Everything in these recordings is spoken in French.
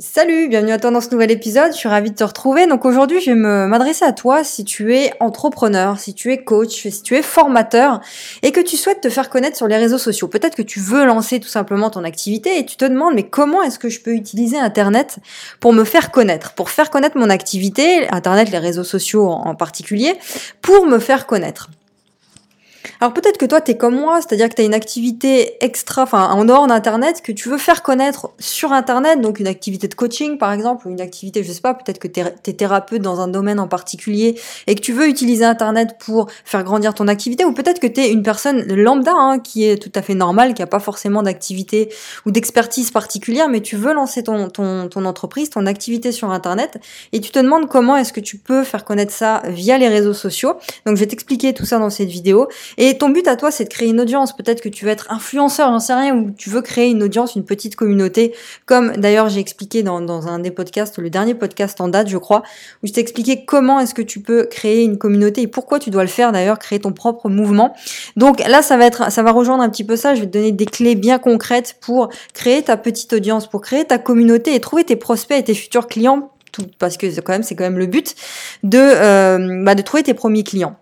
Salut, bienvenue à toi dans ce nouvel épisode, je suis ravie de te retrouver. Donc aujourd'hui, je vais m'adresser à toi si tu es entrepreneur, si tu es coach, si tu es formateur et que tu souhaites te faire connaître sur les réseaux sociaux. Peut-être que tu veux lancer tout simplement ton activité et tu te demandes mais comment est-ce que je peux utiliser Internet pour me faire connaître, pour faire connaître mon activité, Internet, les réseaux sociaux en particulier, pour me faire connaître. Alors peut-être que toi, tu es comme moi, c'est-à-dire que tu as une activité extra, enfin en dehors d'Internet, que tu veux faire connaître sur Internet, donc une activité de coaching par exemple, ou une activité, je sais pas, peut-être que tu es, thérapeute dans un domaine en particulier et que tu veux utiliser Internet pour faire grandir ton activité, ou peut-être que tu es une personne lambda hein, qui est tout à fait normale, qui a pas forcément d'activité ou d'expertise particulière, mais tu veux lancer ton, ton, ton entreprise, ton activité sur Internet, et tu te demandes comment est-ce que tu peux faire connaître ça via les réseaux sociaux. Donc je vais t'expliquer tout ça dans cette vidéo. Et ton but à toi, c'est de créer une audience. Peut-être que tu veux être influenceur, j'en sais rien, ou tu veux créer une audience, une petite communauté, comme d'ailleurs j'ai expliqué dans, dans, un des podcasts, le dernier podcast en date, je crois, où je t'ai expliqué comment est-ce que tu peux créer une communauté et pourquoi tu dois le faire d'ailleurs, créer ton propre mouvement. Donc là, ça va être, ça va rejoindre un petit peu ça. Je vais te donner des clés bien concrètes pour créer ta petite audience, pour créer ta communauté et trouver tes prospects et tes futurs clients parce que quand même c'est quand même le but de euh, bah, de trouver tes premiers clients.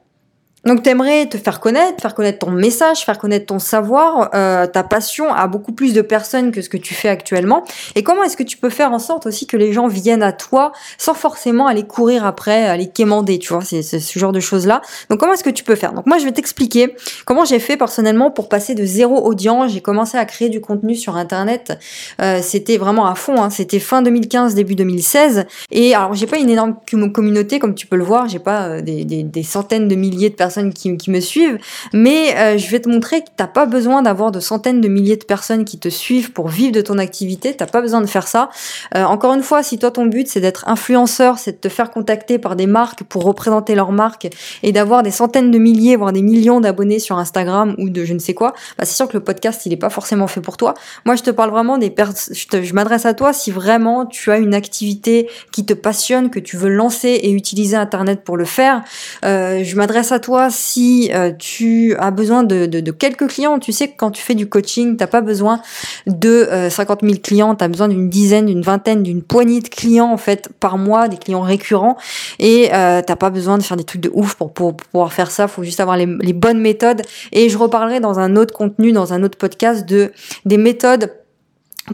Donc t'aimerais te faire connaître, faire connaître ton message, faire connaître ton savoir, euh, ta passion à beaucoup plus de personnes que ce que tu fais actuellement. Et comment est-ce que tu peux faire en sorte aussi que les gens viennent à toi sans forcément aller courir après, aller quémander, tu vois, c'est ce genre de choses-là. Donc comment est-ce que tu peux faire? Donc moi je vais t'expliquer comment j'ai fait personnellement pour passer de zéro audience. J'ai commencé à créer du contenu sur Internet. Euh, c'était vraiment à fond. Hein. C'était fin 2015, début 2016. Et alors j'ai pas une énorme communauté comme tu peux le voir. J'ai pas euh, des, centaines de milliers de personnes qui, me suivent, mais euh, je vais te montrer que t'as pas besoin d'avoir de centaines de milliers de personnes qui te suivent pour vivre de ton activité, t'as pas besoin de faire ça. Euh, encore une fois, si toi ton but c'est d'être influenceur, c'est de te faire contacter par des marques pour représenter leur marque et d'avoir des centaines de milliers, voire des millions d'abonnés sur Instagram ou de je ne sais quoi, bah c'est sûr que le podcast il est pas forcément fait pour toi. Moi je te parle vraiment des personnes, je, m'adresse à toi si vraiment tu as une activité qui te passionne, que tu veux lancer et utiliser Internet pour le faire. Euh, je m'adresse à toi si euh, tu as besoin de, quelques clients. Tu sais que quand tu fais du coaching, t'as pas besoin de 50 euh, 000 clients, tu as besoin d'une dizaine, d'une vingtaine, d'une poignée de clients en fait par mois, des clients récurrents. Et euh, t'as pas besoin de faire des trucs de ouf pour, pour, pouvoir faire ça. Faut juste avoir les, les bonnes méthodes. Et je reparlerai dans un autre contenu, dans un autre podcast de des méthodes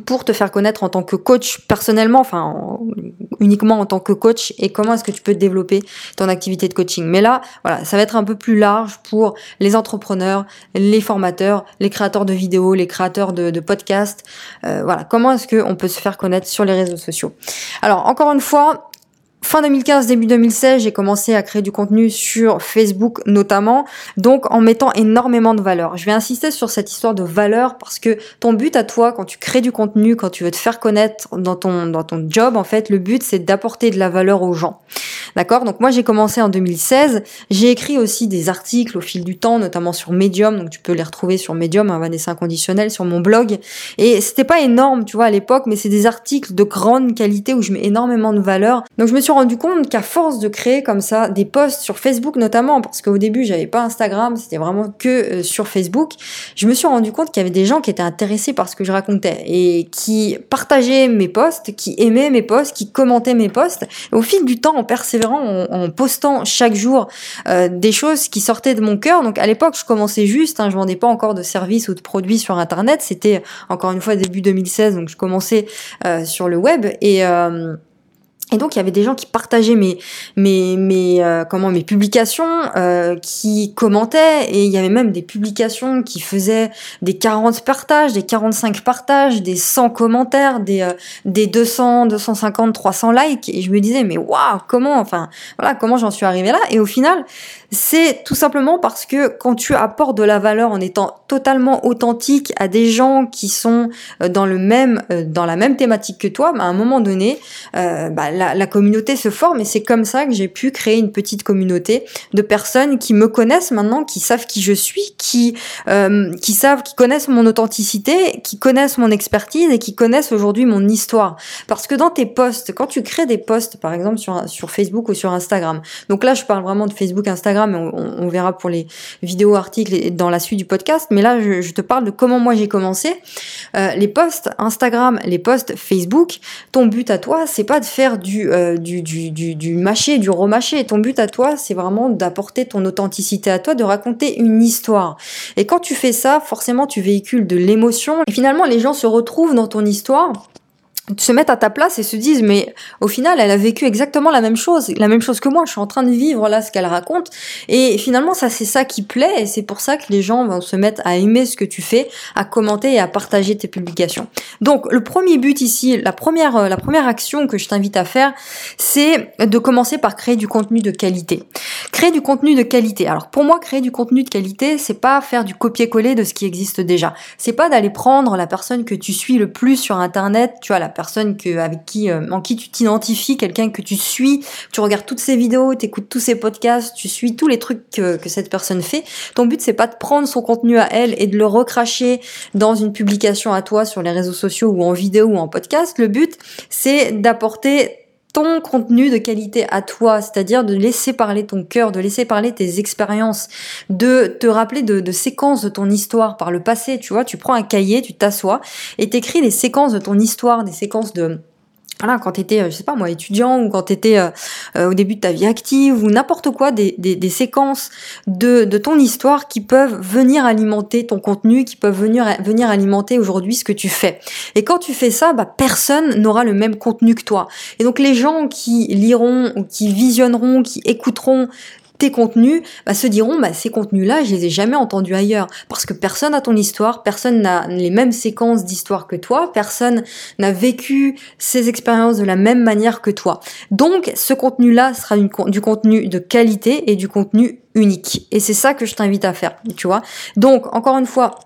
pour te faire connaître en tant que coach personnellement, enfin uniquement en tant que coach et comment est-ce que tu peux développer ton activité de coaching. Mais là, voilà, ça va être un peu plus large pour les entrepreneurs, les formateurs, les créateurs de vidéos, les créateurs de, podcasts. Euh, voilà, comment est-ce qu'on peut se faire connaître sur les réseaux sociaux. Alors encore une fois, Fin 2015, début 2016, j'ai commencé à créer du contenu sur Facebook notamment, donc en mettant énormément de valeur. Je vais insister sur cette histoire de valeur parce que ton but à toi, quand tu crées du contenu, quand tu veux te faire connaître dans ton, dans ton job, en fait, le but c'est d'apporter de la valeur aux gens. D'accord? Donc moi j'ai commencé en 2016, j'ai écrit aussi des articles au fil du temps, notamment sur Medium, donc tu peux les retrouver sur Medium, un Vanessa Inconditionnel, sur mon blog. Et c'était pas énorme, tu vois, à l'époque, mais c'est des articles de grande qualité où je mets énormément de valeur. Donc je me suis rendu compte qu'à force de créer comme ça des posts sur Facebook notamment, parce qu'au début j'avais pas Instagram, c'était vraiment que euh, sur Facebook, je me suis rendu compte qu'il y avait des gens qui étaient intéressés par ce que je racontais et qui partageaient mes posts, qui aimaient mes posts, qui commentaient mes posts. au fil du temps, en persévérant, en, postant chaque jour euh, des choses qui sortaient de mon cœur. Donc à l'époque, je commençais juste, hein, je vendais pas encore de services ou de produits sur Internet. C'était encore une fois début 2016, donc je commençais euh, sur le web et et donc il y avait des gens qui partageaient mes mes mes euh, comment mes publications, euh, qui commentaient. Et il y avait même des publications qui faisaient des 40 partages, des 45 partages, des 100 commentaires, des euh, des 200, 250, 300 likes. Et je me disais mais waouh comment enfin voilà comment j'en suis arrivée là? Et au final c'est tout simplement parce que quand tu apportes de la valeur en étant totalement authentique à des gens qui sont dans le même dans la même thématique que toi, bah, à un moment donné, bah, la, communauté se forme et c'est comme ça que j'ai pu créer une petite communauté de personnes qui me connaissent maintenant, qui savent qui je suis, qui euh, qui savent, qui connaissent mon authenticité, qui connaissent mon expertise et qui connaissent aujourd'hui mon histoire. Parce que dans tes posts, quand tu crées des posts, par exemple sur Facebook ou sur Instagram, donc là je parle vraiment de Facebook, Instagram, on, verra pour les vidéos, articles et dans la suite du podcast, mais là je, je te parle de comment moi j'ai commencé. Euh, les posts Instagram, les posts Facebook, ton but à toi, c'est pas de faire du, euh, du, du, du, du mâché, du remâché. Ton but à toi, c'est vraiment d'apporter ton authenticité à toi, de raconter une histoire. Et quand tu fais ça, forcément, tu véhicules de l'émotion. Et finalement, les gens se retrouvent dans ton histoire se mettent à ta place et se disent mais au final elle a vécu exactement la même chose la même chose que moi. Je suis en train de vivre là ce qu'elle raconte. Et finalement ça c'est ça qui plaît et c'est pour ça que les gens vont se mettre à aimer ce que tu fais à commenter et à partager tes publications. Donc le premier but ici la première euh, la première action que je t'invite à faire c'est de commencer par créer du contenu de qualité. Créer du contenu de qualité. Alors pour moi créer du contenu de qualité c'est pas faire du copier-coller de ce qui existe déjà. C'est pas d'aller prendre la personne que tu suis le plus sur internet tu vois la personne que, avec qui, euh, en qui tu t'identifies, quelqu'un que tu suis, tu regardes toutes ses vidéos, tu écoutes tous ses podcasts, tu suis tous les trucs que, que cette personne fait. Ton but, c'est pas de prendre son contenu à elle et de le recracher dans une publication à toi sur les réseaux sociaux ou en vidéo ou en podcast. Le but, c'est d'apporter ton contenu de qualité à toi, c'est-à-dire de laisser parler ton cœur, de laisser parler tes expériences, de te rappeler de, séquences de ton histoire par le passé, tu vois, tu prends un cahier, tu t'assois et t'écris les séquences de ton histoire, des séquences de voilà, quand tu étais, euh, je sais pas moi, étudiant ou quand tu étais euh, euh, au début de ta vie active ou n'importe quoi, des, séquences de, ton histoire qui peuvent venir alimenter ton contenu, qui peuvent venir, alimenter aujourd'hui ce que tu fais. Et quand tu fais ça, bah, personne n'aura le même contenu que toi. Et donc les gens qui liront qui visionneront, qui écouteront tes contenus bah, se diront bah, ces contenus-là, je les ai jamais entendus ailleurs parce que personne n'a ton histoire, personne n'a les mêmes séquences d'histoire que toi, personne n'a vécu ces expériences de la même manière que toi. Donc ce contenu-là sera du contenu de qualité et du contenu unique. Et c'est ça que je t'invite à faire, tu vois. Donc encore une fois,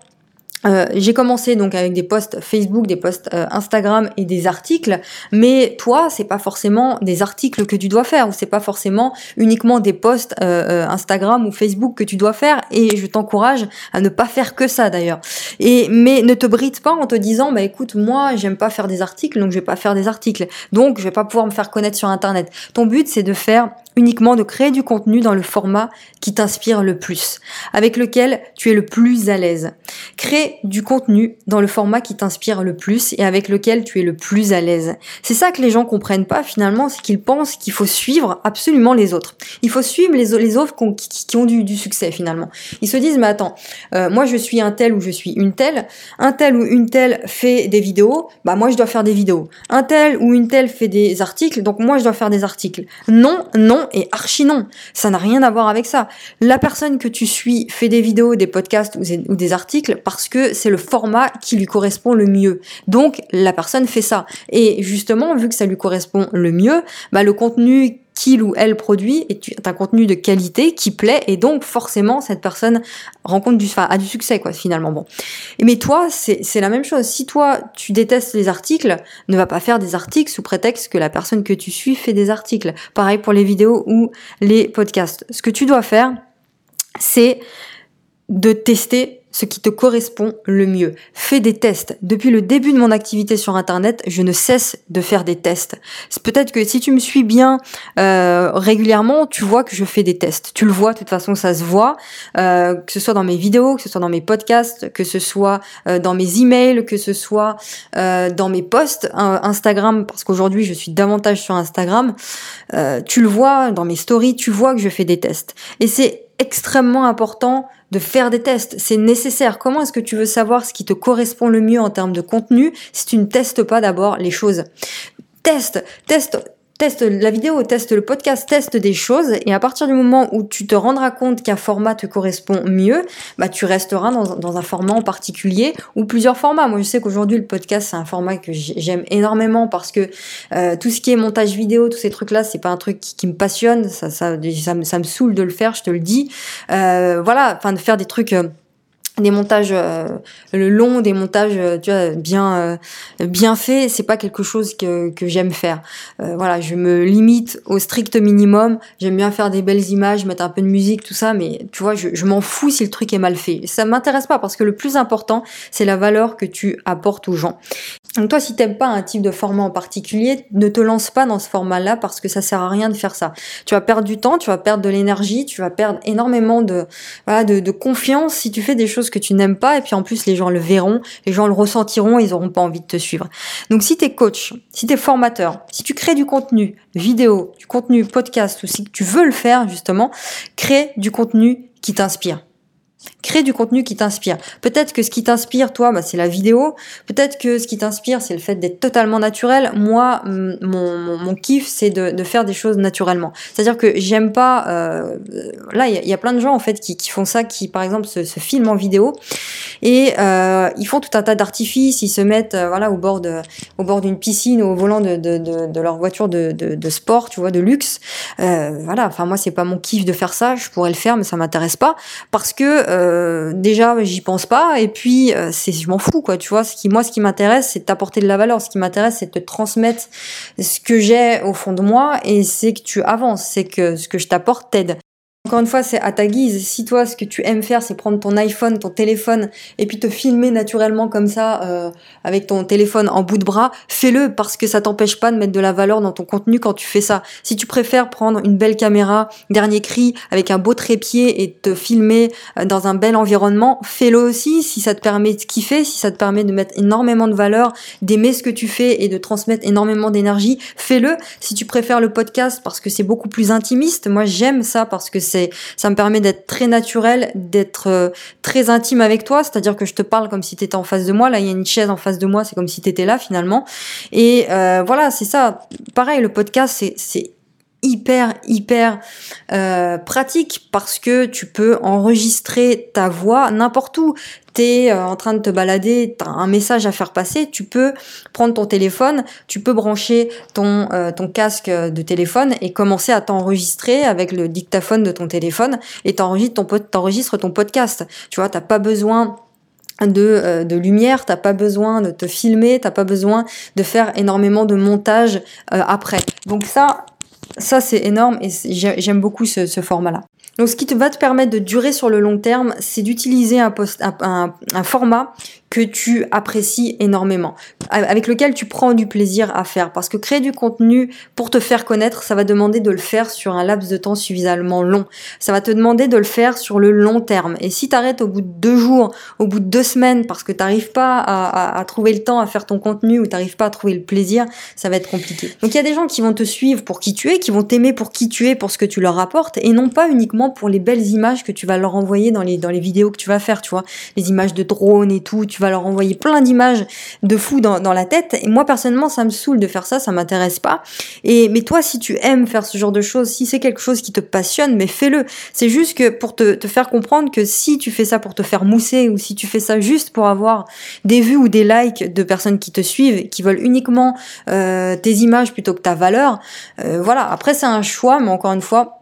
euh, j'ai commencé donc avec des posts Facebook, des posts euh, Instagram et des articles, mais toi, c'est pas forcément des articles que tu dois faire, ou c'est pas forcément uniquement des posts euh, Instagram ou Facebook que tu dois faire. Et je t'encourage à ne pas faire que ça d'ailleurs. Et mais ne te bride pas en te disant, bah écoute, moi, j'aime pas faire des articles, donc je vais pas faire des articles, donc je vais pas pouvoir me faire connaître sur Internet. Ton but, c'est de faire uniquement de créer du contenu dans le format qui t'inspire le plus, avec lequel tu es le plus à l'aise. Crée du contenu dans le format qui t'inspire le plus et avec lequel tu es le plus à l'aise. C'est ça que les gens comprennent pas finalement, c'est qu'ils pensent qu'il faut suivre absolument les autres. Il faut suivre les, les autres qui, ont du, succès finalement. Ils se disent mais attends, euh, moi je suis un tel ou je suis une telle, un tel ou une telle fait des vidéos, bah moi je dois faire des vidéos. Un tel ou une telle fait des articles, donc moi je dois faire des articles. Non, non, et archi non. Ça n'a rien à voir avec ça. La personne que tu suis fait des vidéos, des podcasts ou des articles parce que c'est le format qui lui correspond le mieux. Donc la personne fait ça. Et justement, vu que ça lui correspond le mieux, bah, le contenu qu'il ou elle produit est un contenu de qualité qui plaît et donc forcément cette personne rencontre du, enfin, a du succès quoi finalement bon. Mais toi c'est la même chose. Si toi tu détestes les articles, ne va pas faire des articles sous prétexte que la personne que tu suis fait des articles. Pareil pour les vidéos ou les podcasts. Ce que tu dois faire, c'est de tester ce qui te correspond le mieux. Fais des tests. Depuis le début de mon activité sur Internet, je ne cesse de faire des tests. Peut-être que si tu me suis bien euh, régulièrement, tu vois que je fais des tests. Tu le vois, de toute façon, ça se voit, euh, que ce soit dans mes vidéos, que ce soit dans mes podcasts, que ce soit euh, dans mes emails, que ce soit dans mes posts Instagram, parce qu'aujourd'hui je suis davantage sur Instagram. tu le vois dans mes stories, tu vois que je fais des tests. Et c'est extrêmement important de faire des tests. C'est nécessaire. Comment est-ce que tu veux savoir ce qui te correspond le mieux en termes de contenu si tu ne testes pas d'abord les choses? Teste, teste teste la vidéo, teste le podcast, teste des choses et à partir du moment où tu te rendras compte qu'un format te correspond mieux, bah tu resteras dans, un format en particulier ou plusieurs formats. Moi je sais qu'aujourd'hui le podcast c'est un format que j'aime énormément parce que euh, tout ce qui est montage vidéo, tous ces trucs là, c'est pas un truc qui, me passionne, ça ça, ça, me, ça me saoule de le faire, je te le dis. Euh, voilà, enfin de faire des trucs euh, des montages euh, le long des montages euh, tu vois bien euh, bien faits c'est pas quelque chose que, que j'aime faire. Voilà je me limite au strict minimum. J'aime bien faire des belles images mettre un peu de musique tout ça mais tu vois je, je m'en fous si le truc est mal fait. Ça m'intéresse pas parce que le plus important c'est la valeur que tu apportes aux gens donc toi, si t'aimes pas un type de format en particulier, ne te lance pas dans ce format-là parce que ça sert à rien de faire ça. Tu vas perdre du temps, tu vas perdre de l'énergie, tu vas perdre énormément de, voilà, de, confiance si tu fais des choses que tu n'aimes pas. Et puis en plus, les gens le verront, les gens le ressentiront, ils auront pas envie de te suivre. Donc si t'es coach, si t'es formateur, si tu crées du contenu vidéo, du contenu podcast ou si tu veux le faire justement, crée du contenu qui t'inspire. Crée du contenu qui t'inspire. Peut-être que ce qui t'inspire, toi, bah, c'est la vidéo. Peut-être que ce qui t'inspire, c'est le fait d'être totalement naturel. Moi, mon, mon, kiff, c'est de, faire des choses naturellement. C'est-à-dire que j'aime pas. Euh, là, il y, a plein de gens en fait qui, font ça, qui par exemple se, filment en vidéo et euh, ils font tout un tas d'artifices. Ils se mettent, euh, voilà, au bord de, au bord d'une piscine, au volant de, leur voiture de, de, sport, tu vois, de luxe. Voilà. Enfin, moi, c'est pas mon kiff de faire ça. Je pourrais le faire, mais ça m'intéresse pas parce que euh, déjà j'y pense pas. Et puis euh, c'est je m'en fous quoi tu vois. Ce moi ce qui m'intéresse c'est t'apporter de la valeur. Ce qui m'intéresse c'est de te transmettre ce que j'ai au fond de moi. Et c'est que tu avances. C'est que ce que je t'apporte t'aide encore une fois, c'est à ta guise. Si toi, ce que tu aimes faire, c'est prendre ton iPhone, ton téléphone, et puis te filmer naturellement comme ça, euh, avec ton téléphone en bout de bras, fais-le parce que ça t'empêche pas de mettre de la valeur dans ton contenu quand tu fais ça. Si tu préfères prendre une belle caméra, dernier cri, avec un beau trépied et te filmer euh, dans un bel environnement, fais-le aussi si ça te permet de kiffer, si ça te permet de mettre énormément de valeur, d'aimer ce que tu fais et de transmettre énormément d'énergie, fais-le. Si tu préfères le podcast parce que c'est beaucoup plus intimiste, moi j'aime ça parce que c'est ça me permet d'être très naturel, d'être euh, très intime avec toi, c'est-à-dire que je te parle comme si tu étais en face de moi. Là, il y a une chaise en face de moi, c'est comme si tu étais là finalement. Et euh, voilà, c'est ça. Pareil, le podcast, c'est hyper hyper euh, pratique parce que tu peux enregistrer ta voix n'importe où t'es euh, en train de te balader t'as un message à faire passer tu peux prendre ton téléphone tu peux brancher ton euh, ton casque de téléphone et commencer à t'enregistrer avec le dictaphone de ton téléphone et t'enregistres ton podcast tu vois t'as pas besoin de, euh, de lumière, t'as pas besoin de te filmer, t'as pas besoin de faire énormément de montage après. Donc ça, ça, c'est énorme et j'aime beaucoup ce, format-là. Donc, ce qui te va te permettre de durer sur le long terme, c'est d'utiliser un, un, un, format que tu apprécies énormément, avec lequel tu prends du plaisir à faire. Parce que créer du contenu pour te faire connaître, ça va demander de le faire sur un laps de temps suffisamment long. Ça va te demander de le faire sur le long terme. Et si tu arrêtes au bout de deux jours, au bout de deux semaines, parce que tu n'arrives pas à, à, à, trouver le temps à faire ton contenu ou tu n'arrives pas à trouver le plaisir, ça va être compliqué. Donc il y a des gens qui vont te suivre pour qui tu es, qui vont t'aimer pour qui tu es, pour ce que tu leur apportes, et non pas uniquement pour les belles images que tu vas leur envoyer dans les, dans les vidéos que tu vas faire, tu vois, les images de drone et tout, tu vas leur envoyer plein d'images de fou dans, dans la tête. Et moi, personnellement, ça me saoule de faire ça, ça m'intéresse pas. Et, mais toi, si tu aimes faire ce genre de choses, si c'est quelque chose qui te passionne, mais fais-le. C'est juste que pour te, te faire comprendre que si tu fais ça pour te faire mousser ou si tu fais ça juste pour avoir des vues ou des likes de personnes qui te suivent, qui veulent uniquement euh, tes images plutôt que ta valeur, euh, voilà. Après, c'est un choix, mais encore une fois,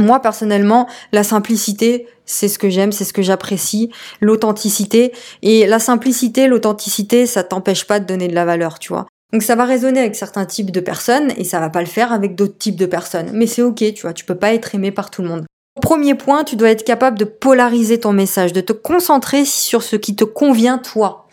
moi personnellement, la simplicité, c'est ce que j'aime, c'est ce que j'apprécie, l'authenticité. Et la simplicité, l'authenticité, ça t'empêche pas de donner de la valeur, tu vois. Donc ça va résonner avec certains types de personnes et ça va pas le faire avec d'autres types de personnes. Mais c'est ok, tu vois, tu peux pas être aimé par tout le monde. Premier point, tu dois être capable de polariser ton message, de te concentrer sur ce qui te convient toi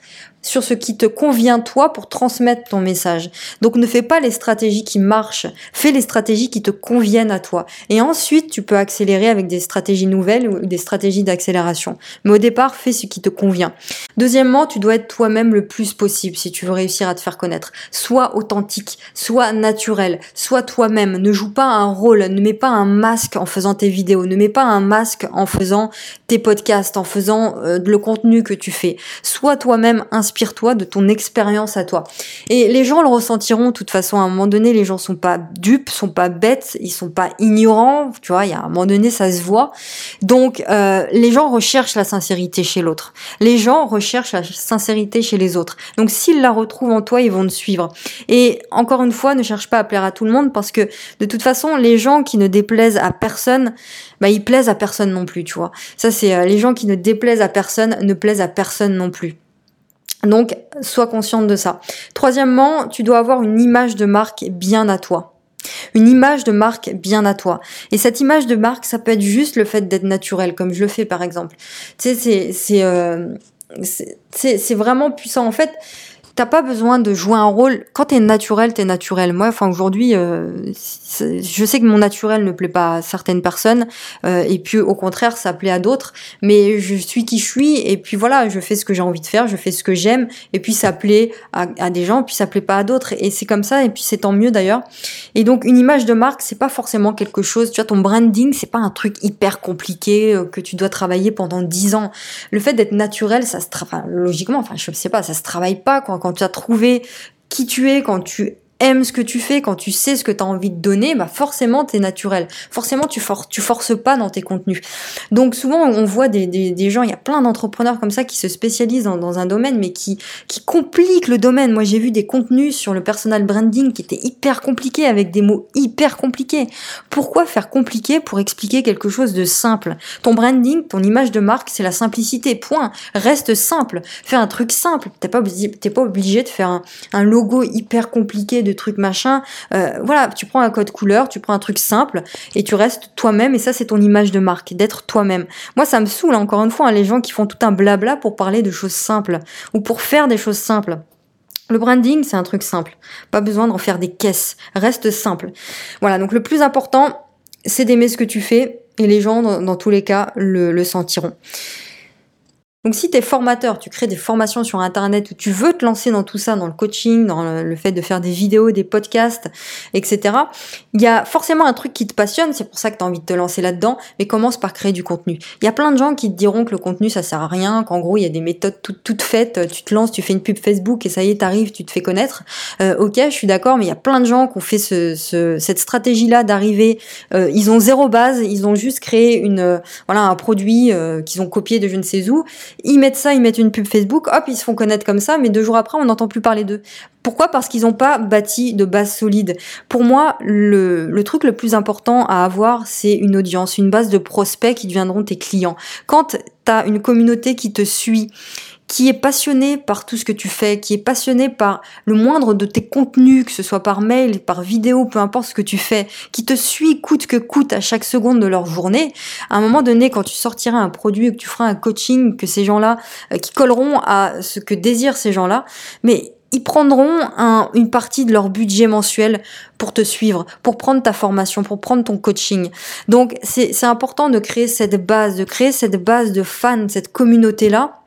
sur ce qui te convient toi pour transmettre ton message. Donc ne fais pas les stratégies qui marchent, fais les stratégies qui te conviennent à toi. Et ensuite, tu peux accélérer avec des stratégies nouvelles ou des stratégies d'accélération. Mais au départ, fais ce qui te convient. Deuxièmement, tu dois être toi-même le plus possible si tu veux réussir à te faire connaître. Sois authentique, sois naturel, sois toi-même. Ne joue pas un rôle, ne mets pas un masque en faisant tes vidéos, ne mets pas un masque en faisant tes podcasts, en faisant euh, le contenu que tu fais. Sois toi-même inspiré inspire-toi de ton expérience à toi. Et les gens le ressentiront de toute façon. À un moment donné, les gens sont pas dupes, sont pas bêtes, ils sont pas ignorants. Tu vois, il y a un moment donné, ça se voit. Donc, euh, les gens recherchent la sincérité chez l'autre. Les gens recherchent la sincérité chez les autres. Donc, s'ils la retrouvent en toi, ils vont te suivre. Et encore une fois, ne cherche pas à plaire à tout le monde parce que de toute façon, les gens qui ne déplaisent à personne, bah ils plaisent à personne non plus, tu vois. Ça c'est euh, les gens qui ne déplaisent à personne ne plaisent à personne non plus. Donc, sois consciente de ça. Troisièmement, tu dois avoir une image de marque bien à toi. Une image de marque bien à toi. Et cette image de marque, ça peut être juste le fait d'être naturel, comme je le fais par exemple. Tu sais, c'est c'est euh, c'est vraiment puissant. En fait, t'as pas besoin de jouer un rôle. Quand t'es naturel, t'es naturel. Moi, enfin aujourd'hui, euh, je sais que mon naturel ne plaît pas à certaines personnes, euh, et puis au contraire, ça plaît à d'autres. Mais je suis qui je suis, et puis voilà, je fais ce que j'ai envie de faire, je fais ce que j'aime, et puis ça plaît à, des gens, puis ça plaît pas à d'autres, et c'est comme ça, et puis c'est tant mieux d'ailleurs. Et donc une image de marque, c'est pas forcément quelque chose. Tu vois, ton branding, c'est pas un truc hyper compliqué euh, que tu dois travailler pendant dix ans. Le fait d'être naturel, ça se travaille logiquement. Enfin, je sais pas, ça se travaille pas quand quand tu as trouvé qui tu es, quand tu aimes ce que tu fais, quand tu sais ce que tu as envie de donner, bah forcément tu es naturel. Forcément tu, for tu forces pas dans tes contenus. Donc souvent on voit des, des, gens, il y a plein d'entrepreneurs comme ça qui se spécialisent dans, un domaine mais qui, qui compliquent le domaine. Moi j'ai vu des contenus sur le personal branding qui étaient hyper compliqués avec des mots hyper compliqués. Pourquoi faire compliqué pour expliquer quelque chose de simple? Ton branding, ton image de marque, c'est la simplicité. Point. Reste simple. Fais un truc simple. T'es pas, pas obligé de faire un, un logo hyper compliqué de trucs machin. Euh, voilà, tu prends un code couleur, tu prends un truc simple et tu restes toi-même et ça c'est ton image de marque, d'être toi-même. Moi ça me saoule encore une fois hein, les gens qui font tout un blabla pour parler de choses simples ou pour faire des choses simples. Le branding, c'est un truc simple. Pas besoin d'en faire des caisses. Reste simple. Voilà, donc le plus important, c'est d'aimer ce que tu fais et les gens, dans, tous les cas, le, le sentiront. Donc si tu es formateur, tu crées des formations sur Internet, ou tu veux te lancer dans tout ça, dans le coaching, dans le, fait de faire des vidéos, des podcasts, etc., il y a forcément un truc qui te passionne, c'est pour ça que tu as envie de te lancer là-dedans, mais commence par créer du contenu. Il y a plein de gens qui te diront que le contenu, ça sert à rien, qu'en gros, il y a des méthodes toutes, faites, tu te lances, tu fais une pub Facebook et ça y est, t'arrives, tu te fais connaître. Euh, ok, je suis d'accord, mais il y a plein de gens qui ont fait ce, cette stratégie-là d'arriver, euh, ils ont zéro base, ils ont juste créé une, euh, voilà, un produit qu'ils ont copié de je ne sais où, ils mettent ça, ils mettent une pub Facebook, hop, ils se font connaître comme ça, mais deux jours après, on n'entend plus parler d'eux. Pourquoi? Parce qu'ils n'ont pas bâti de base solide. Pour moi, le, le truc le plus important à avoir, c'est une audience, une base de prospects qui deviendront tes clients. Quand tu as une communauté qui te suit, qui est passionné par tout ce que tu fais, qui est passionné par le moindre de tes contenus, que ce soit par mail, par vidéo, peu importe ce que tu fais, qui te suit coûte que coûte à chaque seconde de leur journée, à un moment donné, quand tu sortiras un produit, que tu feras un coaching, que ces gens-là, euh, qui colleront à ce que désirent ces gens-là, mais ils prendront un, une partie de leur budget mensuel pour te suivre, pour prendre ta formation, pour prendre ton coaching. Donc c'est important de créer cette base, de créer cette base de fans, cette communauté-là,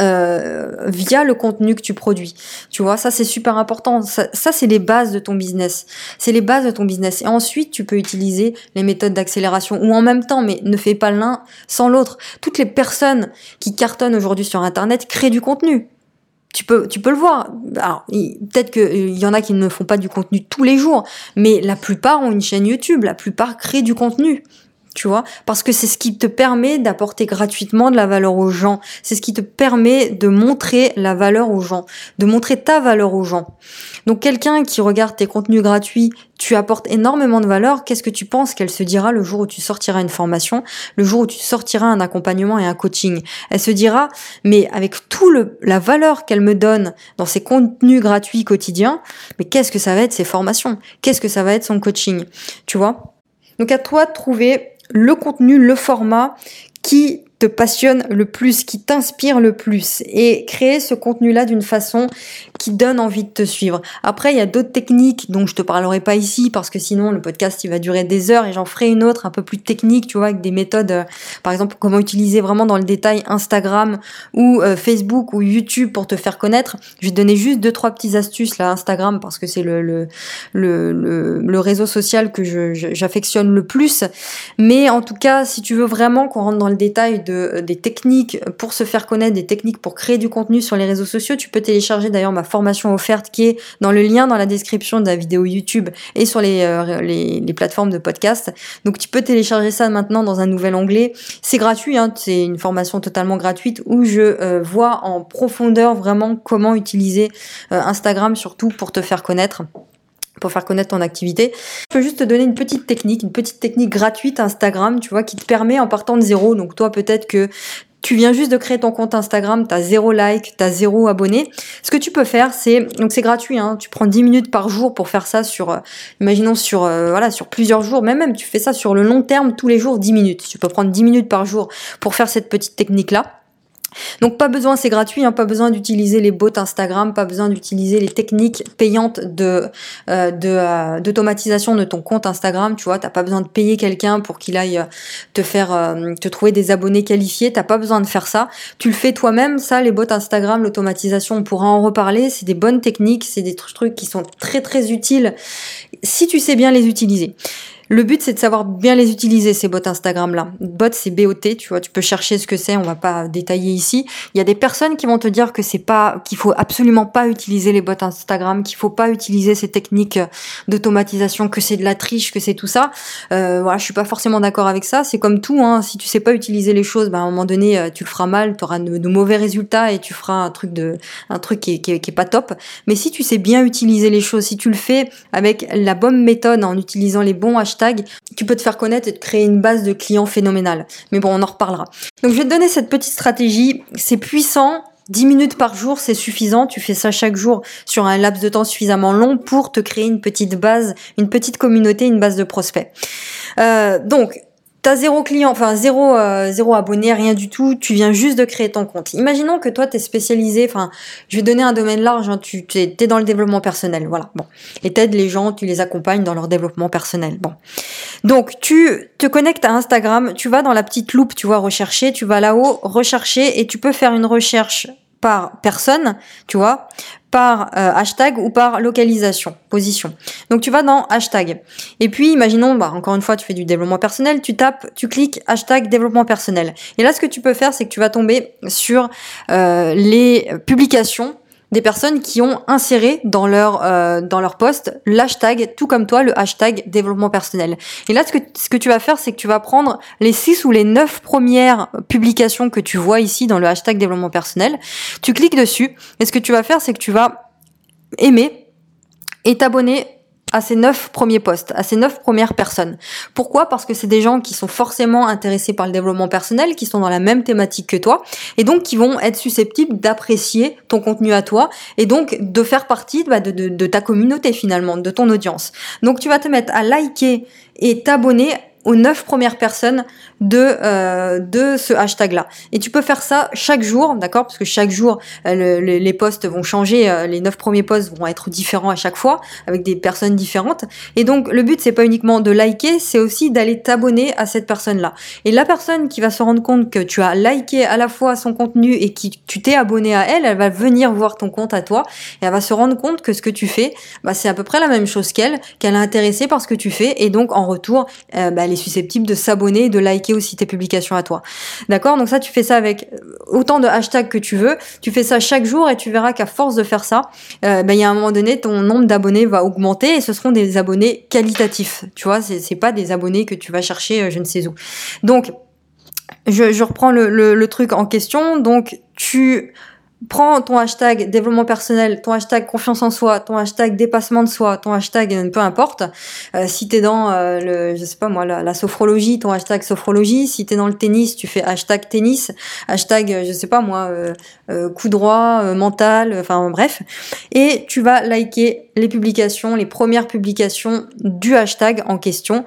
euh, via le contenu que tu produis. Tu vois, ça c'est super important. Ça, ça c'est les bases de ton business. C'est les bases de ton business. Et ensuite, tu peux utiliser les méthodes d'accélération ou en même temps, mais ne fais pas l'un sans l'autre. Toutes les personnes qui cartonnent aujourd'hui sur Internet créent du contenu. Tu peux, tu peux le voir. Alors, peut-être qu'il y en a qui ne font pas du contenu tous les jours, mais la plupart ont une chaîne YouTube. La plupart créent du contenu tu vois, parce que c'est ce qui te permet d'apporter gratuitement de la valeur aux gens. C'est ce qui te permet de montrer la valeur aux gens, de montrer ta valeur aux gens. Donc quelqu'un qui regarde tes contenus gratuits, tu apportes énormément de valeur, qu'est-ce que tu penses qu'elle se dira le jour où tu sortiras une formation, le jour où tu sortiras un accompagnement et un coaching? Elle se dira, mais avec tout le la valeur qu'elle me donne dans ses contenus gratuits quotidiens, mais qu'est-ce que ça va être ses formations? Qu'est-ce que ça va être son coaching? Tu vois? Donc à toi de trouver le contenu, le format qui te passionne le plus, qui t'inspire le plus et créer ce contenu-là d'une façon qui donne envie de te suivre. Après, il y a d'autres techniques dont je te parlerai pas ici parce que sinon le podcast il va durer des heures et j'en ferai une autre un peu plus technique, tu vois, avec des méthodes, euh, par exemple comment utiliser vraiment dans le détail Instagram ou euh, Facebook ou YouTube pour te faire connaître. Je vais te donner juste deux trois petites astuces là Instagram parce que c'est le le, le le, réseau social que j'affectionne le plus. Mais en tout cas, si tu veux vraiment qu'on rentre dans le détail de, des techniques pour se faire connaître, des techniques pour créer du contenu sur les réseaux sociaux, tu peux télécharger d'ailleurs ma formation offerte qui est dans le lien dans la description de la vidéo YouTube et sur les, les, plateformes de podcast. Donc tu peux télécharger ça maintenant dans un nouvel onglet. C'est gratuit, hein, c'est une formation totalement gratuite où je vois en profondeur vraiment comment utiliser Instagram surtout pour te faire connaître pour faire connaître ton activité. Je peux juste te donner une petite technique, une petite technique gratuite Instagram, tu vois, qui te permet en partant de zéro. Donc toi, peut-être que tu viens juste de créer ton compte Instagram, tu as zéro like, tu as zéro abonné. Ce que tu peux faire, c'est donc c'est gratuit hein, tu prends 10 minutes par jour pour faire ça sur euh, imaginons sur euh, voilà, sur plusieurs jours, même même tu fais ça sur le long terme tous les jours 10 minutes. Tu peux prendre 10 minutes par jour pour faire cette petite technique là. Donc pas besoin, c'est gratuit, hein, pas besoin d'utiliser les bots Instagram, pas besoin d'utiliser les techniques payantes de euh, euh, d'automatisation de, ton compte Instagram. Tu vois, t'as pas besoin de payer quelqu'un pour qu'il aille euh, te faire te trouver des abonnés qualifiés. T'as pas besoin de faire ça. Tu le fais toi-même. Ça, les bots Instagram, l'automatisation, on pourra en reparler. C'est des bonnes techniques, c'est des trucs qui sont très très utiles si tu sais bien les utiliser. Le but, c'est de savoir bien les utiliser, ces bots Instagram-là. Bot, c'est BOT, tu vois, tu peux chercher ce que c'est, on va pas détailler ici. Il y a des personnes qui vont te dire que c'est pas, qu'il faut absolument pas utiliser les bots Instagram, qu'il faut pas utiliser ces techniques d'automatisation, que c'est de la triche, que c'est tout ça. Euh, voilà, je suis pas forcément d'accord avec ça. C'est comme tout, hein. Si tu sais pas utiliser les choses, ben, à un moment donné, euh, tu le feras mal, tu auras de, mauvais résultats et tu feras un truc de, un truc qui pas top. Mais si tu sais bien utiliser les choses, si tu le fais avec la bonne méthode en utilisant les bons hashtags, tu peux te faire connaître et te créer une base de clients phénoménale. Mais bon, on en reparlera. Donc je vais te donner cette petite stratégie. C'est puissant. 10 minutes par jour, c'est suffisant. Tu fais ça chaque jour sur un laps de temps suffisamment long pour te créer une petite base, une petite communauté, une base de prospects. Euh, donc, T'as zéro client, enfin zéro, euh, zéro abonné, rien du tout. Tu viens juste de créer ton compte. Imaginons que toi t'es spécialisé. Enfin, je vais donner un domaine large. Hein, tu t'es es dans le développement personnel, voilà. Bon, et t'aides les gens, tu les accompagnes dans leur développement personnel. Bon, donc tu te connectes à Instagram. Tu vas dans la petite loupe, tu vois rechercher. Tu vas là-haut rechercher et tu peux faire une recherche par personne, tu vois, par euh, hashtag ou par localisation, position. Donc tu vas dans hashtag. Et puis imaginons, bah, encore une fois, tu fais du développement personnel, tu tapes, tu cliques hashtag développement personnel. Et là, ce que tu peux faire, c'est que tu vas tomber sur euh, les publications des personnes qui ont inséré dans leur euh, dans leur post l'hashtag tout comme toi le hashtag développement personnel. Et là ce que ce que tu vas faire c'est que tu vas prendre les six ou les neuf premières publications que tu vois ici dans le hashtag développement personnel, tu cliques dessus et ce que tu vas faire c'est que tu vas aimer et t'abonner à ces neuf premiers postes, à ces neuf premières personnes. Pourquoi? Parce que c'est des gens qui sont forcément intéressés par le développement personnel, qui sont dans la même thématique que toi, et donc qui vont être susceptibles d'apprécier ton contenu à toi, et donc de faire partie bah, de, ta communauté finalement, de ton audience. Donc tu vas te mettre à liker et t'abonner aux neuf premières personnes de euh, de ce hashtag là et tu peux faire ça chaque jour d'accord? Parce que chaque jour euh, les posts vont changer euh, les neuf premiers posts vont être différents à chaque fois avec des personnes différentes. Et donc le but c'est pas uniquement de liker c'est aussi d'aller t'abonner à cette personne là et la personne qui va se rendre compte que tu as liké à la fois son contenu et qui tu t'es abonné à elle elle va venir voir ton compte à toi et elle va se rendre compte que ce que tu fais bah, c'est à peu près la même chose qu'elle qu'elle est intéressée par ce que tu fais et donc en retour bah, elle est susceptible de s'abonner de liker aussi tes publications à toi. D'accord? Donc ça, tu fais ça avec autant de hashtags que tu veux. Tu fais ça chaque jour et tu verras qu'à force de faire ça, euh, ben, il y a un moment donné, ton nombre d'abonnés va augmenter et ce seront des abonnés qualitatifs. Tu vois, c'est pas des abonnés que tu vas chercher euh, je ne sais où. Donc, je, reprends le truc en question. Donc, tu prends ton hashtag développement personnel, ton hashtag confiance en soi, ton hashtag dépassement de soi, ton hashtag euh, peu importe. Euh, si t'es dans euh, le, je sais pas moi, la, sophrologie, ton hashtag sophrologie. Si t'es dans le tennis, tu fais hashtag tennis, hashtag, je sais pas moi, coup droit, mental, enfin bref. Et tu vas liker les publications, les premières publications du hashtag en question.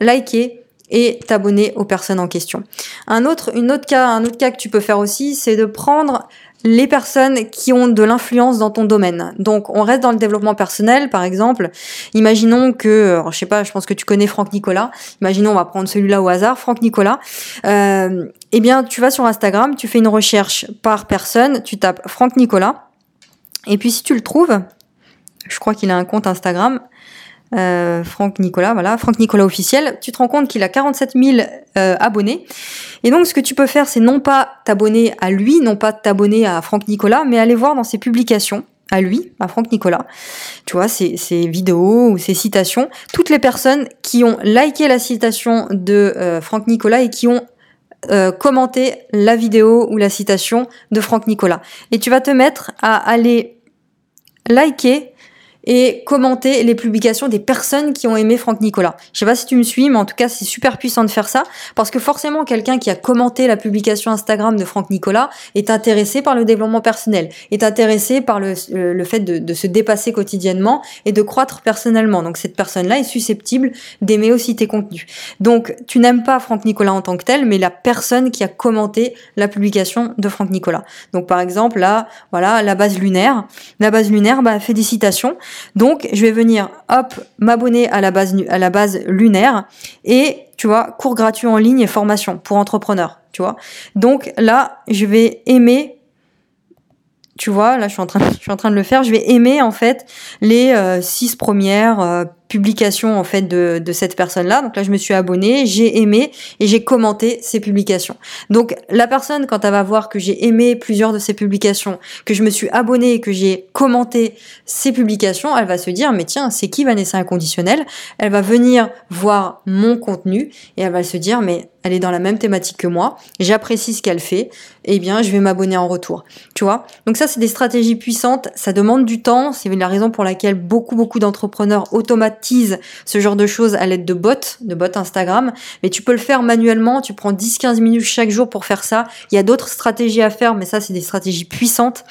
Liker et t'abonner aux personnes en question. Un autre, une autre cas, un autre cas que tu peux faire aussi, c'est de prendre les personnes qui ont de l'influence dans ton domaine. Donc, on reste dans le développement personnel, par exemple. Imaginons que, je sais pas, je pense que tu connais Franck Nicolas. Imaginons, on va prendre celui-là au hasard, Franck Nicolas. Euh, eh bien, tu vas sur Instagram, tu fais une recherche par personne, tu tapes Franck Nicolas. Et puis, si tu le trouves, je crois qu'il a un compte Instagram. Euh, Franck Nicolas, voilà, Franck Nicolas officiel, tu te rends compte qu'il a 47 000 euh, abonnés. Et donc, ce que tu peux faire, c'est non pas t'abonner à lui, non pas t'abonner à Franck Nicolas, mais aller voir dans ses publications à lui, à Franck Nicolas, tu vois, ses, ses, vidéos ou ses citations, toutes les personnes qui ont liké la citation de euh, Franck Nicolas et qui ont euh, commenté la vidéo ou la citation de Franck Nicolas. Et tu vas te mettre à aller liker et commenter les publications des personnes qui ont aimé Franck Nicolas. Je sais pas si tu me suis, mais en tout cas, c'est super puissant de faire ça parce que forcément, quelqu'un qui a commenté la publication Instagram de Franck Nicolas est intéressé par le développement personnel, est intéressé par le, le fait de, de, se dépasser quotidiennement et de croître personnellement. Donc, cette personne-là est susceptible d'aimer aussi tes contenus. Donc, tu n'aimes pas Franck Nicolas en tant que tel, mais la personne qui a commenté la publication de Franck Nicolas. Donc, par exemple, là, voilà, la base lunaire. La base lunaire, bah, félicitations. Donc, je vais venir, hop, m'abonner à la base, lunaire et, tu vois, cours gratuit en ligne et formation pour entrepreneurs, tu vois. Donc là, je vais aimer tu vois, là je suis en train, je suis en train de le faire. Je vais aimer en fait les euh, six premières euh, publications en fait de, de cette personne-là. Donc là, je me suis abonnée, j'ai aimé et j'ai commenté ces publications. Donc la personne, quand elle va voir que j'ai aimé plusieurs de ces publications, que je me suis abonnée et que j'ai commenté ces publications, elle va se dire mais tiens, c'est qui Vanessa Inconditionnel Elle va venir voir mon contenu et elle va se dire mais elle est dans la même thématique que moi, j'apprécie ce qu'elle fait, eh bien je vais m'abonner en retour. Tu vois? Donc ça c'est des stratégies puissantes, ça demande du temps, c'est la raison pour laquelle beaucoup beaucoup d'entrepreneurs automatisent ce genre de choses à l'aide de bots, de bots Instagram, mais tu peux le faire manuellement, tu prends 10-15 minutes chaque jour pour faire ça. Il y a d'autres stratégies à faire, mais ça c'est des stratégies puissantes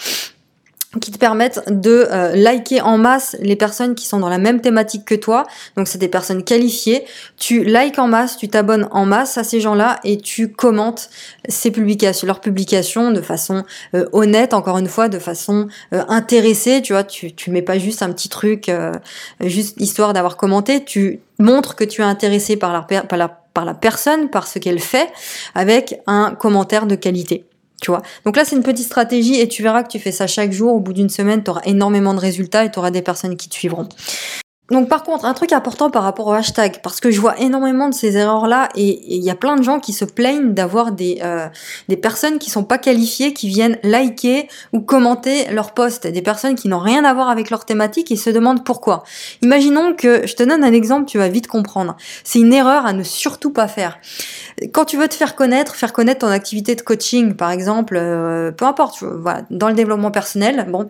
qui te permettent de euh, liker en masse les personnes qui sont dans la même thématique que toi. Donc c'est des personnes qualifiées. Tu likes en masse, tu t'abonnes en masse à ces gens-là et tu commentes ces publications, leurs publications de façon euh, honnête, encore une fois, de façon euh, intéressée. Tu vois, tu tu mets pas juste un petit truc, juste histoire d'avoir commenté. Tu montres que tu es intéressé par la, par la par la personne, par ce qu'elle fait, avec un commentaire de qualité. Tu vois. Donc là, c'est une petite stratégie et tu verras que tu fais ça chaque jour. Au bout d'une semaine, tu auras énormément de résultats et tu auras des personnes qui te suivront. Donc par contre, un truc important par rapport au hashtag, parce que je vois énormément de ces erreurs-là et il y a plein de gens qui se plaignent d'avoir des, euh, des personnes qui sont pas qualifiées, qui viennent liker ou commenter leurs posts, des personnes qui n'ont rien à voir avec leur thématique et se demandent pourquoi. Imaginons que, je te donne un exemple, tu vas vite comprendre. C'est une erreur à ne surtout pas faire. Quand tu veux te faire connaître, faire connaître ton activité de coaching, par exemple, euh, peu importe, voilà, dans le développement personnel, bon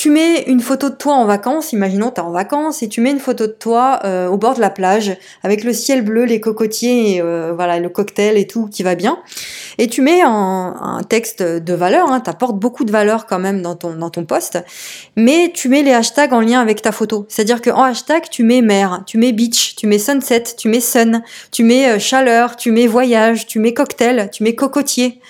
tu mets une photo de toi en vacances, imaginons tu es en vacances, et tu mets une photo de toi euh, au bord de la plage, avec le ciel bleu, les cocotiers, et, euh, voilà, le cocktail et tout qui va bien. Et tu mets un, texte de valeur, hein, tu apportes beaucoup de valeur quand même dans ton, dans ton post, mais tu mets les hashtags en lien avec ta photo. C'est-à-dire qu'en hashtag, tu mets mer, tu mets beach, tu mets sunset, tu mets sun, tu mets euh, chaleur, tu mets voyage, tu mets cocktail, tu mets cocotier.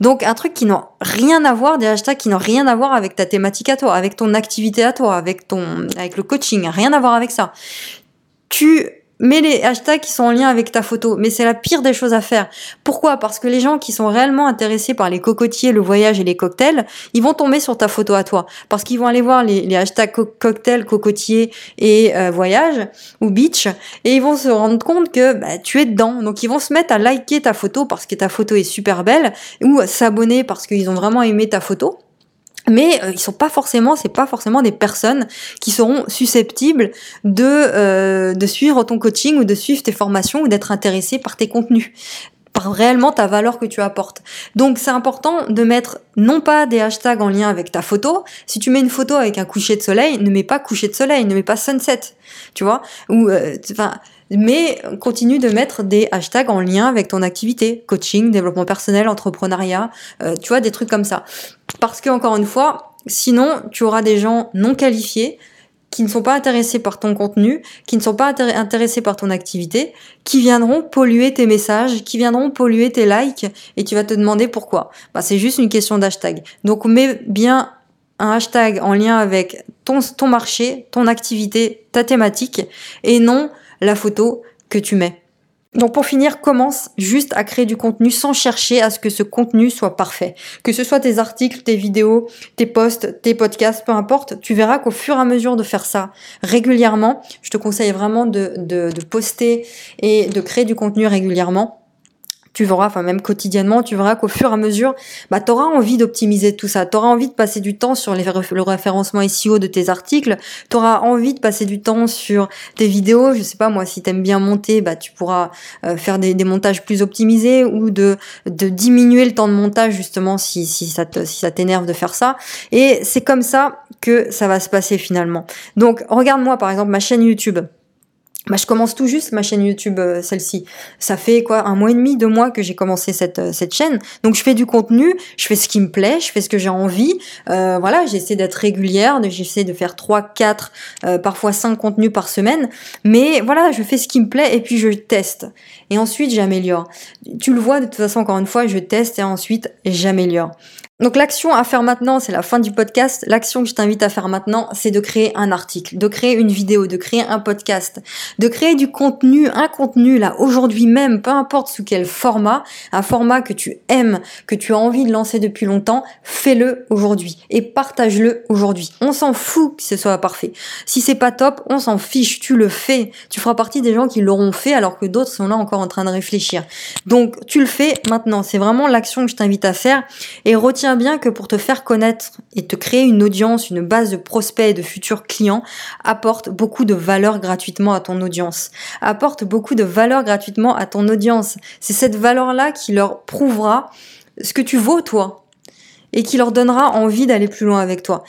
Donc un truc qui n'a rien à voir, des hashtags qui n'ont rien à voir avec ta thématique à toi, avec ton activité à toi, avec ton, avec le coaching, rien à voir avec ça. Tu mets les hashtags qui sont en lien avec ta photo. Mais c'est la pire des choses à faire. Pourquoi? Parce que les gens qui sont réellement intéressés par les cocotiers, le voyage et les cocktails, ils vont tomber sur ta photo à toi. Parce qu'ils vont aller voir les, hashtags co cocktail, cocotier et euh, voyage ou beach. Et ils vont se rendre compte que bah, tu es dedans. Donc ils vont se mettre à liker ta photo parce que ta photo est super belle ou s'abonner parce qu'ils ont vraiment aimé ta photo mais euh, ils sont pas forcément, des personnes qui seront susceptibles de euh, de suivre ton coaching ou de suivre tes formations ou d'être intéressés par tes contenus par réellement ta valeur que tu apportes. Donc c'est important de mettre non pas des hashtags en lien avec ta photo. Si tu mets une photo avec un coucher de soleil, ne mets pas coucher de soleil, ne mets pas sunset, tu vois? Ou euh, enfin mais continue de mettre des hashtags en lien avec ton activité, coaching, développement personnel, entrepreneuriat, euh, tu vois, des trucs comme ça. Parce que encore une fois, sinon tu auras des gens non qualifiés qui ne sont pas intéressés par ton contenu, qui ne sont pas intéressés par ton activité, qui viendront polluer tes messages, qui viendront polluer tes likes, et tu vas te demander pourquoi. Bah, c'est juste une question d'hashtag. Donc mets bien un hashtag en lien avec ton, ton marché, ton activité, ta thématique, et non la photo que tu mets. Donc pour finir, commence juste à créer du contenu sans chercher à ce que ce contenu soit parfait. Que ce soit tes articles, tes vidéos, tes posts, tes podcasts, peu importe, tu verras qu'au fur et à mesure de faire ça régulièrement, je te conseille vraiment de, de, de poster et de créer du contenu régulièrement tu verras, enfin même quotidiennement, tu verras qu'au fur et à mesure, bah, tu auras envie d'optimiser tout ça. Tu auras envie de passer du temps sur le référencement SEO de tes articles. Tu auras envie de passer du temps sur tes vidéos. Je sais pas, moi, si tu aimes bien monter, bah, tu pourras euh, faire des, montages plus optimisés ou de, diminuer le temps de montage, justement, si, si ça si ça t'énerve de faire ça. Et c'est comme ça que ça va se passer finalement. Donc, regarde-moi, par exemple, ma chaîne YouTube. Bah, je commence tout juste ma chaîne YouTube, euh, celle-ci. Ça fait quoi, un mois et demi, deux mois que j'ai commencé cette, euh, cette chaîne. Donc je fais du contenu, je fais ce qui me plaît, je fais ce que j'ai envie. Euh, voilà, j'essaie d'être régulière, j'essaie de faire trois, quatre, euh, parfois cinq contenus par semaine. Mais voilà, je fais ce qui me plaît et puis je teste. Et ensuite j'améliore. Tu le vois de toute façon, encore une fois, je teste et ensuite j'améliore. Donc l'action à faire maintenant, c'est la fin du podcast. L'action que je t'invite à faire maintenant, c'est de créer un article, de créer une vidéo, de créer un podcast, de créer du contenu, un contenu là aujourd'hui même, peu importe sous quel format, un format que tu aimes, que tu as envie de lancer depuis longtemps, fais-le aujourd'hui et partage-le aujourd'hui. On s'en fout que ce soit parfait. Si c'est pas top, on s'en fiche, tu le fais. Tu feras partie des gens qui l'auront fait alors que d'autres sont là encore en train de réfléchir. Donc tu le fais maintenant, c'est vraiment l'action que je t'invite à faire et bien que pour te faire connaître et te créer une audience, une base de prospects et de futurs clients, apporte beaucoup de valeur gratuitement à ton audience. Apporte beaucoup de valeur gratuitement à ton audience. C'est cette valeur-là qui leur prouvera ce que tu vaux, toi et qui leur donnera envie d'aller plus loin avec toi.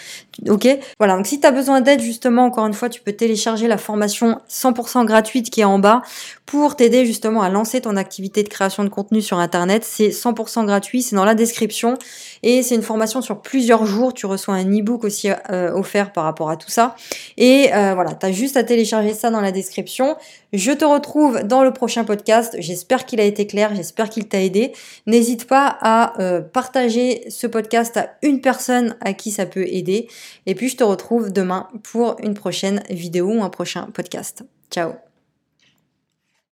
Ok Voilà, donc si tu as besoin d'aide, justement, encore une fois, tu peux télécharger la formation 100% gratuite qui est en bas pour t'aider justement à lancer ton activité de création de contenu sur Internet. C'est 100% gratuit, c'est dans la description et c'est une formation sur plusieurs jours. Tu reçois un e-book aussi euh, offert par rapport à tout ça. Et euh, voilà, tu as juste à télécharger ça dans la description. Je te retrouve dans le prochain podcast. J'espère qu'il a été clair, j'espère qu'il t'a aidé. N'hésite pas à euh, partager ce podcast à une personne à qui ça peut aider. Et puis je te retrouve demain pour une prochaine vidéo ou un prochain podcast. Ciao